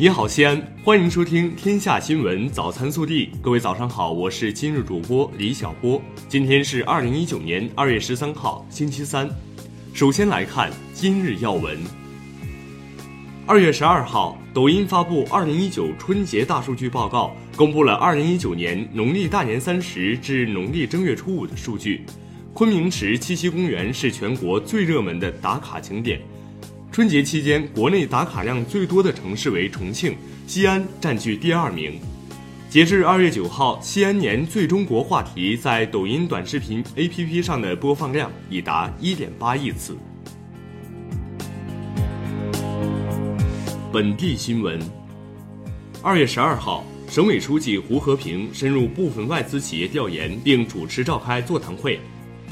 你好，西安，欢迎收听《天下新闻早餐速递》。各位早上好，我是今日主播李小波。今天是二零一九年二月十三号，星期三。首先来看今日要闻。二月十二号，抖音发布二零一九春节大数据报告，公布了二零一九年农历大年三十至农历正月初五的数据。昆明池七夕公园是全国最热门的打卡景点。春节期间，国内打卡量最多的城市为重庆，西安占据第二名。截至二月九号，西安年最中国话题在抖音短视频 APP 上的播放量已达一点八亿次。本地新闻：二月十二号，省委书记胡和平深入部分外资企业调研，并主持召开座谈会。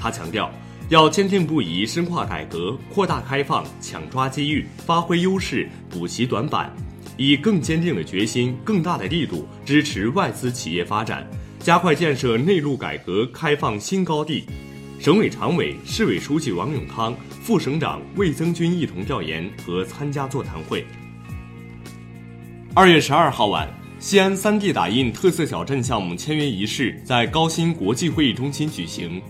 他强调。要坚定不移深化改革，扩大开放，抢抓机遇，发挥优势，补齐短板，以更坚定的决心、更大的力度支持外资企业发展，加快建设内陆改革开放新高地。省委常委、市委书记王永康、副省长魏增军一同调研和参加座谈会。二月十二号晚，西安三 D 打印特色小镇项目签约仪式在高新国际会议中心举行。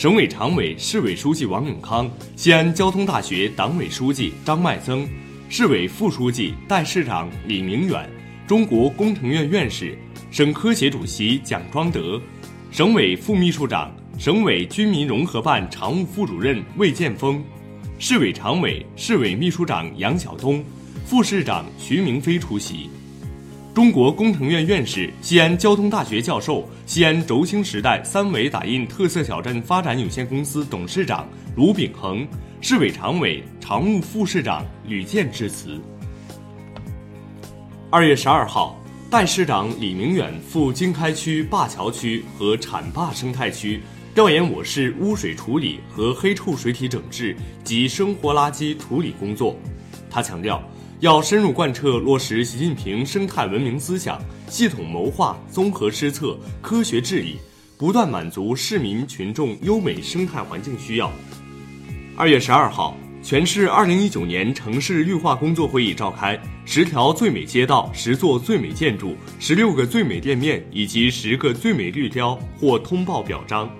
省委常委、市委书记王永康，西安交通大学党委书记张麦增，市委副书记、代市长李明远，中国工程院院士、省科协主席蒋庄德，省委副秘书长、省委军民融合办常务副主任魏建峰，市委常委、市委秘书长杨晓东，副市长徐明飞出席。中国工程院院士、西安交通大学教授、西安轴星时代三维打印特色小镇发展有限公司董事长卢秉恒，市委常委、常务副市长吕健致辞。二月十二号，代市长李明远赴经开区灞桥区和浐灞生态区调研我市污水处理和黑臭水体整治及生活垃圾处理工作，他强调。要深入贯彻落实习近平生态文明思想，系统谋划、综合施策、科学治理，不断满足市民群众优美生态环境需要。二月十二号，全市二零一九年城市绿化工作会议召开，十条最美街道、十座最美建筑、十六个最美店面以及十个最美绿雕获通报表彰。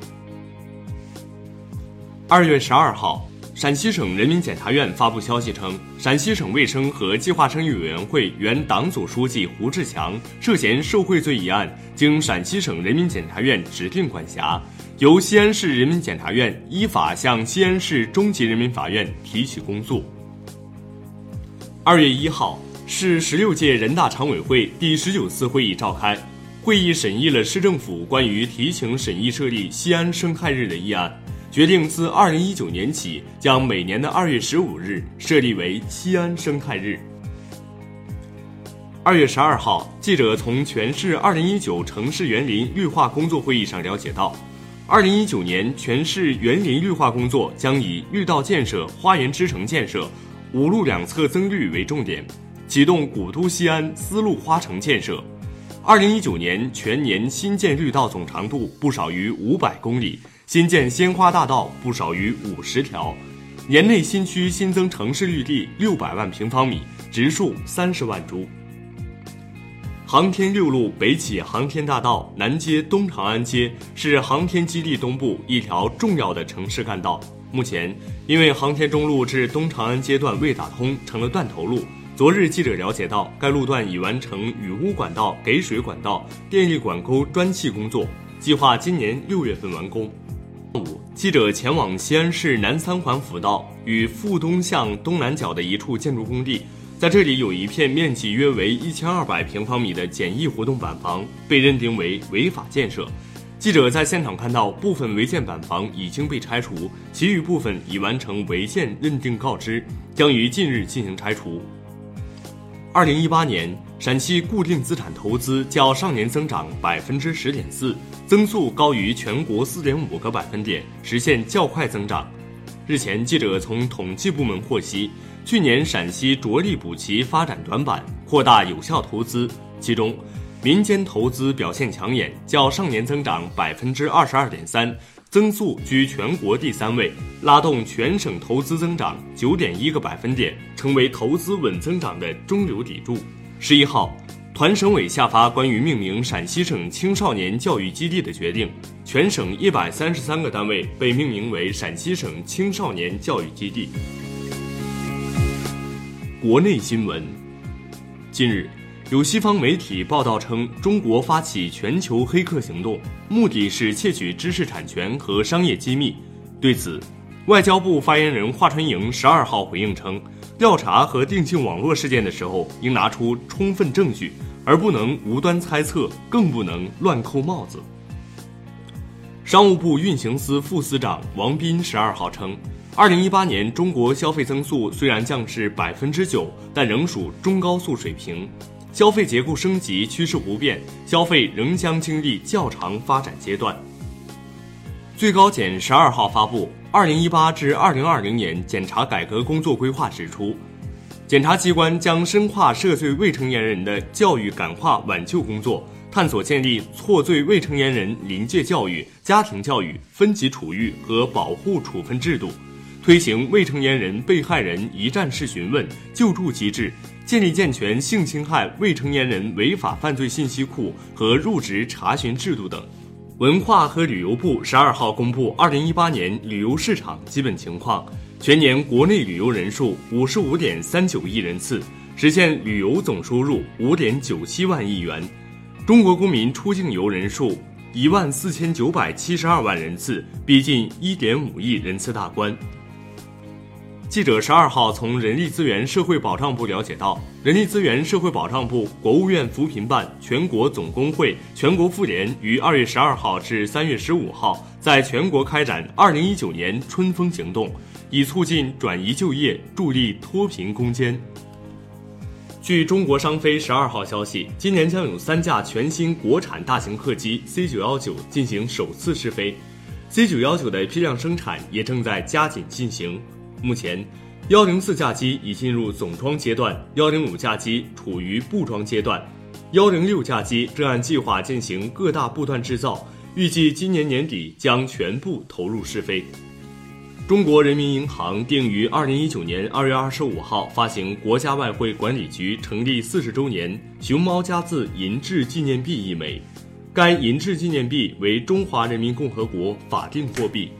二月十二号。陕西省人民检察院发布消息称，陕西省卫生和计划生育委员会原党组书记胡志强涉嫌受贿罪一案，经陕西省人民检察院指定管辖，由西安市人民检察院依法向西安市中级人民法院提起公诉。二月一号，市十六届人大常委会第十九次会议召开，会议审议了市政府关于提请审议设立西安生态日的议案。决定自二零一九年起，将每年的二月十五日设立为西安生态日。二月十二号，记者从全市二零一九城市园林绿化工作会议上了解到，二零一九年全市园林绿化工作将以绿道建设、花园之城建设、五路两侧增绿为重点，启动古都西安丝路花城建设。二零一九年全年新建绿道总长度不少于五百公里。新建鲜花大道不少于五十条，年内新区新增城市绿地六百万平方米，植树三十万株。航天六路北起航天大道，南接东长安街，是航天基地东部一条重要的城市干道。目前，因为航天中路至东长安街段未打通，成了断头路。昨日记者了解到，该路段已完成雨污管道、给水管道、电力管沟砖砌工作，计划今年六月份完工。五记者前往西安市南三环辅道与富东巷东南角的一处建筑工地，在这里有一片面积约为一千二百平方米的简易活动板房被认定为违法建设。记者在现场看到，部分违建板房已经被拆除，其余部分已完成违建认定告知，将于近日进行拆除。二零一八年，陕西固定资产投资较上年增长百分之十点四，增速高于全国四点五个百分点，实现较快增长。日前，记者从统计部门获悉，去年陕西着力补齐发展短板，扩大有效投资，其中，民间投资表现抢眼，较上年增长百分之二十二点三。增速居全国第三位，拉动全省投资增长九点一个百分点，成为投资稳增长的中流砥柱。十一号，团省委下发关于命名陕西省青少年教育基地的决定，全省一百三十三个单位被命名为陕西省青少年教育基地。国内新闻，近日。有西方媒体报道称，中国发起全球黑客行动，目的是窃取知识产权和商业机密。对此，外交部发言人华春莹十二号回应称，调查和定性网络事件的时候，应拿出充分证据，而不能无端猜测，更不能乱扣帽子。商务部运行司副司长王斌十二号称，二零一八年中国消费增速虽然降至百分之九，但仍属中高速水平。消费结构升级趋势不变，消费仍将经历较长发展阶段。最高检十二号发布《二零一八至二零二零年检察改革工作规划》，指出，检察机关将深化涉罪未成年人的教育感化挽救工作，探索建立错罪未成年人临界教育、家庭教育、分级处遇和保护处分制度，推行未成年人被害人一站式询问救助机制。建立健全性侵害未成年人违法犯罪信息库和入职查询制度等。文化和旅游部十二号公布二零一八年旅游市场基本情况，全年国内旅游人数五十五点三九亿人次，实现旅游总收入五点九七万亿元。中国公民出境游人数一万四千九百七十二万人次，逼近一点五亿人次大关。记者十二号从人力资源社会保障部了解到，人力资源社会保障部、国务院扶贫办、全国总工会、全国妇联于二月十二号至三月十五号在全国开展二零一九年春风行动，以促进转移就业，助力脱贫攻坚。据中国商飞十二号消息，今年将有三架全新国产大型客机 C 九幺九进行首次试飞，C 九幺九的批量生产也正在加紧进行。目前，幺零四架机已进入总装阶段，幺零五架机处于布装阶段，幺零六架机正按计划进行各大部段制造，预计今年年底将全部投入试飞。中国人民银行定于二零一九年二月二十五号发行国家外汇管理局成立四十周年熊猫加字银质纪念币一枚，该银质纪念币为中华人民共和国法定货币。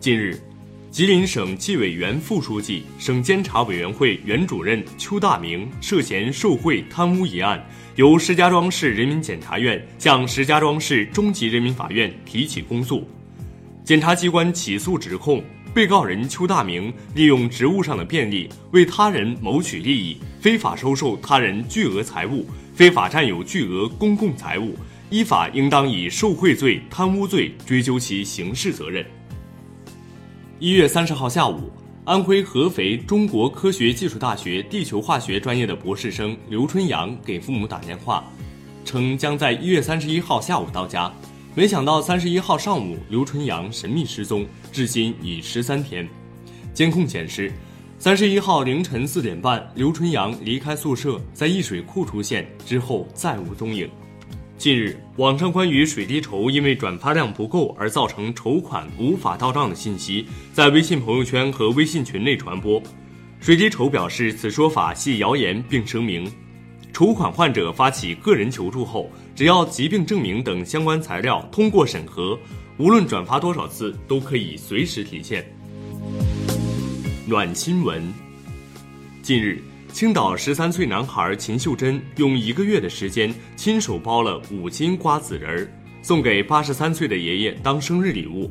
近日。吉林省纪委原副书记、省监察委员会原主任邱大明涉嫌受贿贪污一案，由石家庄市人民检察院向石家庄市中级人民法院提起公诉。检察机关起诉指控，被告人邱大明利用职务上的便利，为他人谋取利益，非法收受他人巨额财物，非法占有巨额公共财物，依法应当以受贿罪、贪污罪追究其刑事责任。一月三十号下午，安徽合肥中国科学技术大学地球化学专业的博士生刘春阳给父母打电话，称将在一月三十一号下午到家，没想到三十一号上午刘春阳神秘失踪，至今已十三天。监控显示，三十一号凌晨四点半，刘春阳离开宿舍，在易水库出现，之后再无踪影。近日，网上关于水滴筹因为转发量不够而造成筹款无法到账的信息，在微信朋友圈和微信群内传播。水滴筹表示此说法系谣言，并声明，筹款患者发起个人求助后，只要疾病证明等相关材料通过审核，无论转发多少次，都可以随时提现。暖新闻，近日。青岛十三岁男孩秦秀珍用一个月的时间亲手包了五斤瓜子仁儿，送给八十三岁的爷爷当生日礼物。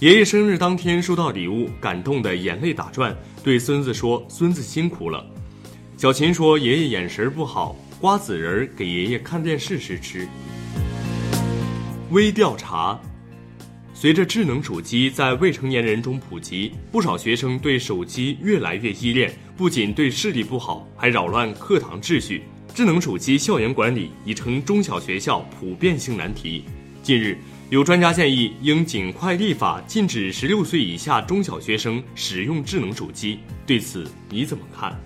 爷爷生日当天收到礼物，感动的眼泪打转，对孙子说：“孙子辛苦了。”小秦说：“爷爷眼神不好，瓜子仁儿给爷爷看电视时吃。”微调查。随着智能手机在未成年人中普及，不少学生对手机越来越依恋，不仅对视力不好，还扰乱课堂秩序。智能手机校园管理已成中小学校普遍性难题。近日，有专家建议应尽快立法禁止十六岁以下中小学生使用智能手机。对此你怎么看？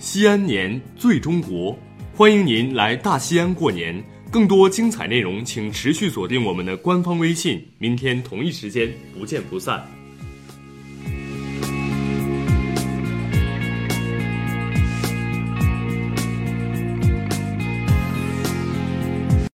西安年最中国，欢迎您来大西安过年。更多精彩内容，请持续锁定我们的官方微信。明天同一时间不见不散。